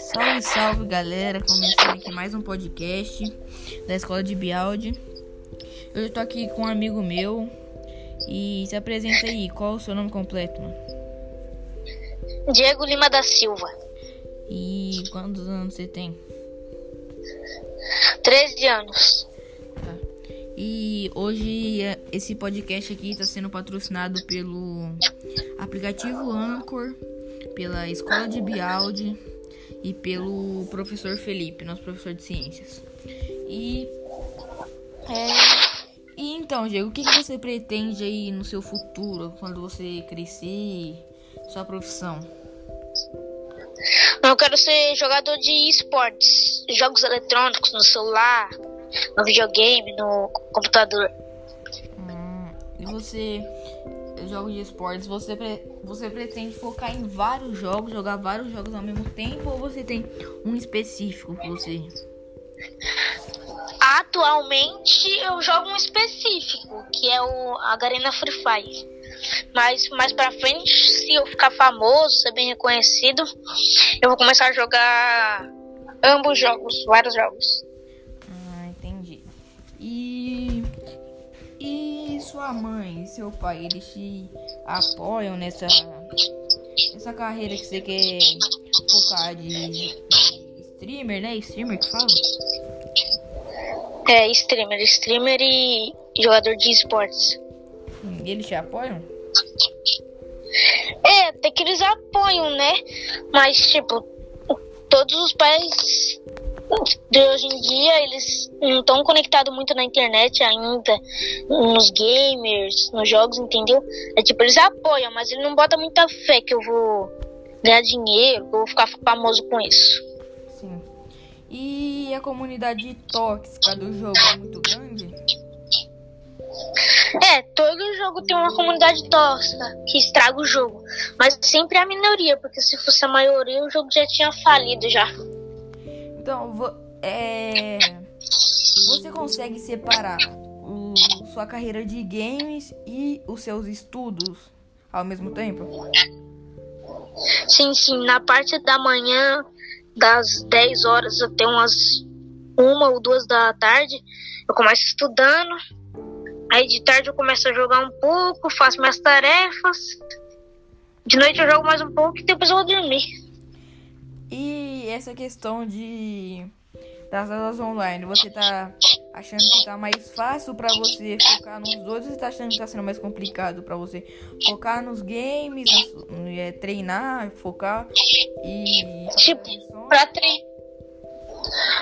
Salve, salve galera! Começando aqui mais um podcast da escola de Bialdi. Eu estou aqui com um amigo meu e se apresenta aí, qual o seu nome completo? Mano? Diego Lima da Silva. E quantos anos você tem? 13 anos. E hoje é, esse podcast aqui está sendo patrocinado pelo aplicativo Anchor, pela escola de Bialdi e pelo professor Felipe, nosso professor de ciências. E é, e então, Diego, o que, que você pretende aí no seu futuro, quando você crescer, sua profissão? Eu quero ser jogador de esportes, jogos eletrônicos no celular, no videogame, no computador. Hum, e você, jogos de esportes, você, pre você pretende focar em vários jogos, jogar vários jogos ao mesmo tempo, ou você tem um específico que você. Atualmente eu jogo um específico, que é o a Garena Free Fire. Mas mais pra frente, se eu ficar famoso, ser bem reconhecido, eu vou começar a jogar ambos jogos, vários jogos. Sua mãe e seu pai, eles te apoiam nessa nessa carreira que você quer focar de, de streamer, né? Streamer que fala? É, streamer, streamer e jogador de esportes. Hum, eles te apoiam? É, até que eles apoiam, né? Mas, tipo, todos os pais de hoje em dia, eles não estão conectados muito na internet ainda, nos gamers, nos jogos, entendeu? É tipo, eles apoiam, mas eles não botam muita fé que eu vou ganhar dinheiro, vou ficar famoso com isso. Sim. E a comunidade tóxica do jogo é muito grande? É, todo jogo tem uma comunidade tóxica que estraga o jogo. Mas sempre a minoria, porque se fosse a maioria, o jogo já tinha falido já. Então, é, você consegue separar o, sua carreira de games e os seus estudos ao mesmo tempo? Sim, sim. Na parte da manhã, das 10 horas até umas uma ou duas da tarde, eu começo estudando. Aí de tarde eu começo a jogar um pouco, faço minhas tarefas. De noite eu jogo mais um pouco e depois eu vou dormir. E essa questão de das aulas online, você tá achando que tá mais fácil para você focar nos dois ou você tá achando que tá sendo mais complicado para você focar nos games, é, treinar, focar e tipo, pra, tre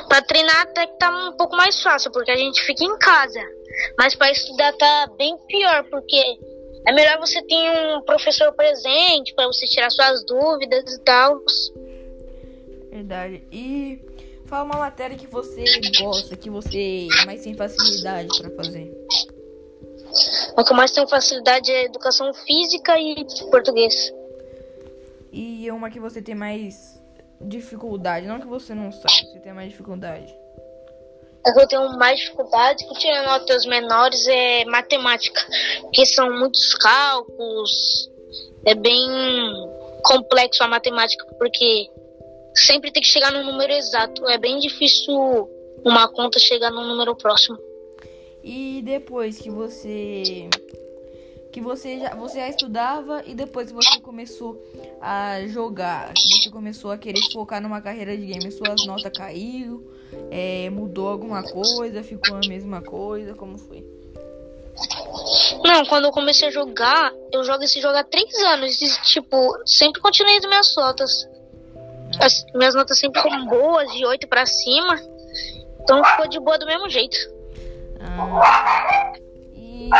pra treinar até que tá um pouco mais fácil, porque a gente fica em casa. Mas para estudar tá bem pior, porque é melhor você ter um professor presente para você tirar suas dúvidas e tal. Verdade. E fala uma matéria que você gosta, que você mais tem facilidade para fazer. O que eu mais tenho facilidade é educação física e português. E uma que você tem mais dificuldade, não que você não sabe, você tem mais dificuldade. É que eu tenho mais dificuldade, que tirando notas menores é matemática, porque são muitos cálculos, é bem complexo a matemática, porque sempre tem que chegar no número exato. É bem difícil uma conta chegar no número próximo. E depois que você que você já você já estudava e depois que você começou a jogar, você começou a querer focar numa carreira de game, suas notas caiu, é, mudou alguma coisa, ficou a mesma coisa, como foi? Não, quando eu comecei a jogar, eu jogo esse jogo há três anos e, tipo, sempre continuei as minhas notas. As minhas notas sempre foram boas, de 8 para cima. Então ficou de boa do mesmo jeito. Ah, e,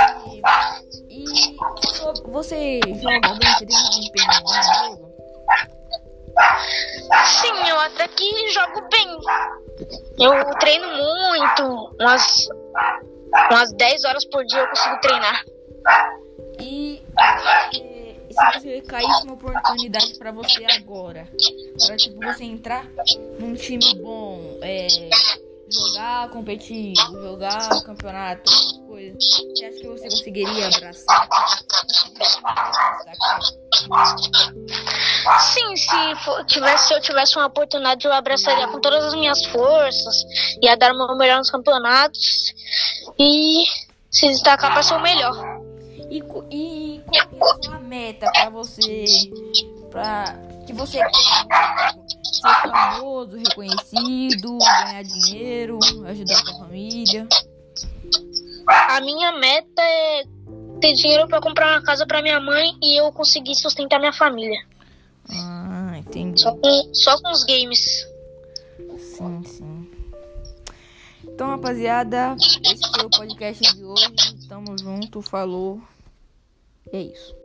e você joga bem? Você tem desempenho bom no jogo? Sim, eu até que jogo bem. Eu treino muito, umas, umas 10 horas por dia eu consigo treinar. Se você caísse uma oportunidade para você agora, para tipo você entrar num time bom, é, jogar competitivo, jogar campeonato, essas coisas, você acha que você conseguiria abraçar? Sim, se, for, tivesse, se eu tivesse uma oportunidade, eu abraçaria com todas as minhas forças, ia dar o meu melhor nos campeonatos e se destacar para ser o melhor. E, e qual é a sua meta para você, para que você ser famoso, reconhecido, ganhar dinheiro, ajudar a sua família? A minha meta é ter dinheiro para comprar uma casa para minha mãe e eu conseguir sustentar minha família. Ah, entendi. Só com, só com os games. Sim, sim. Então, rapaziada, esse foi o podcast de hoje. Tamo junto, falou. É isso.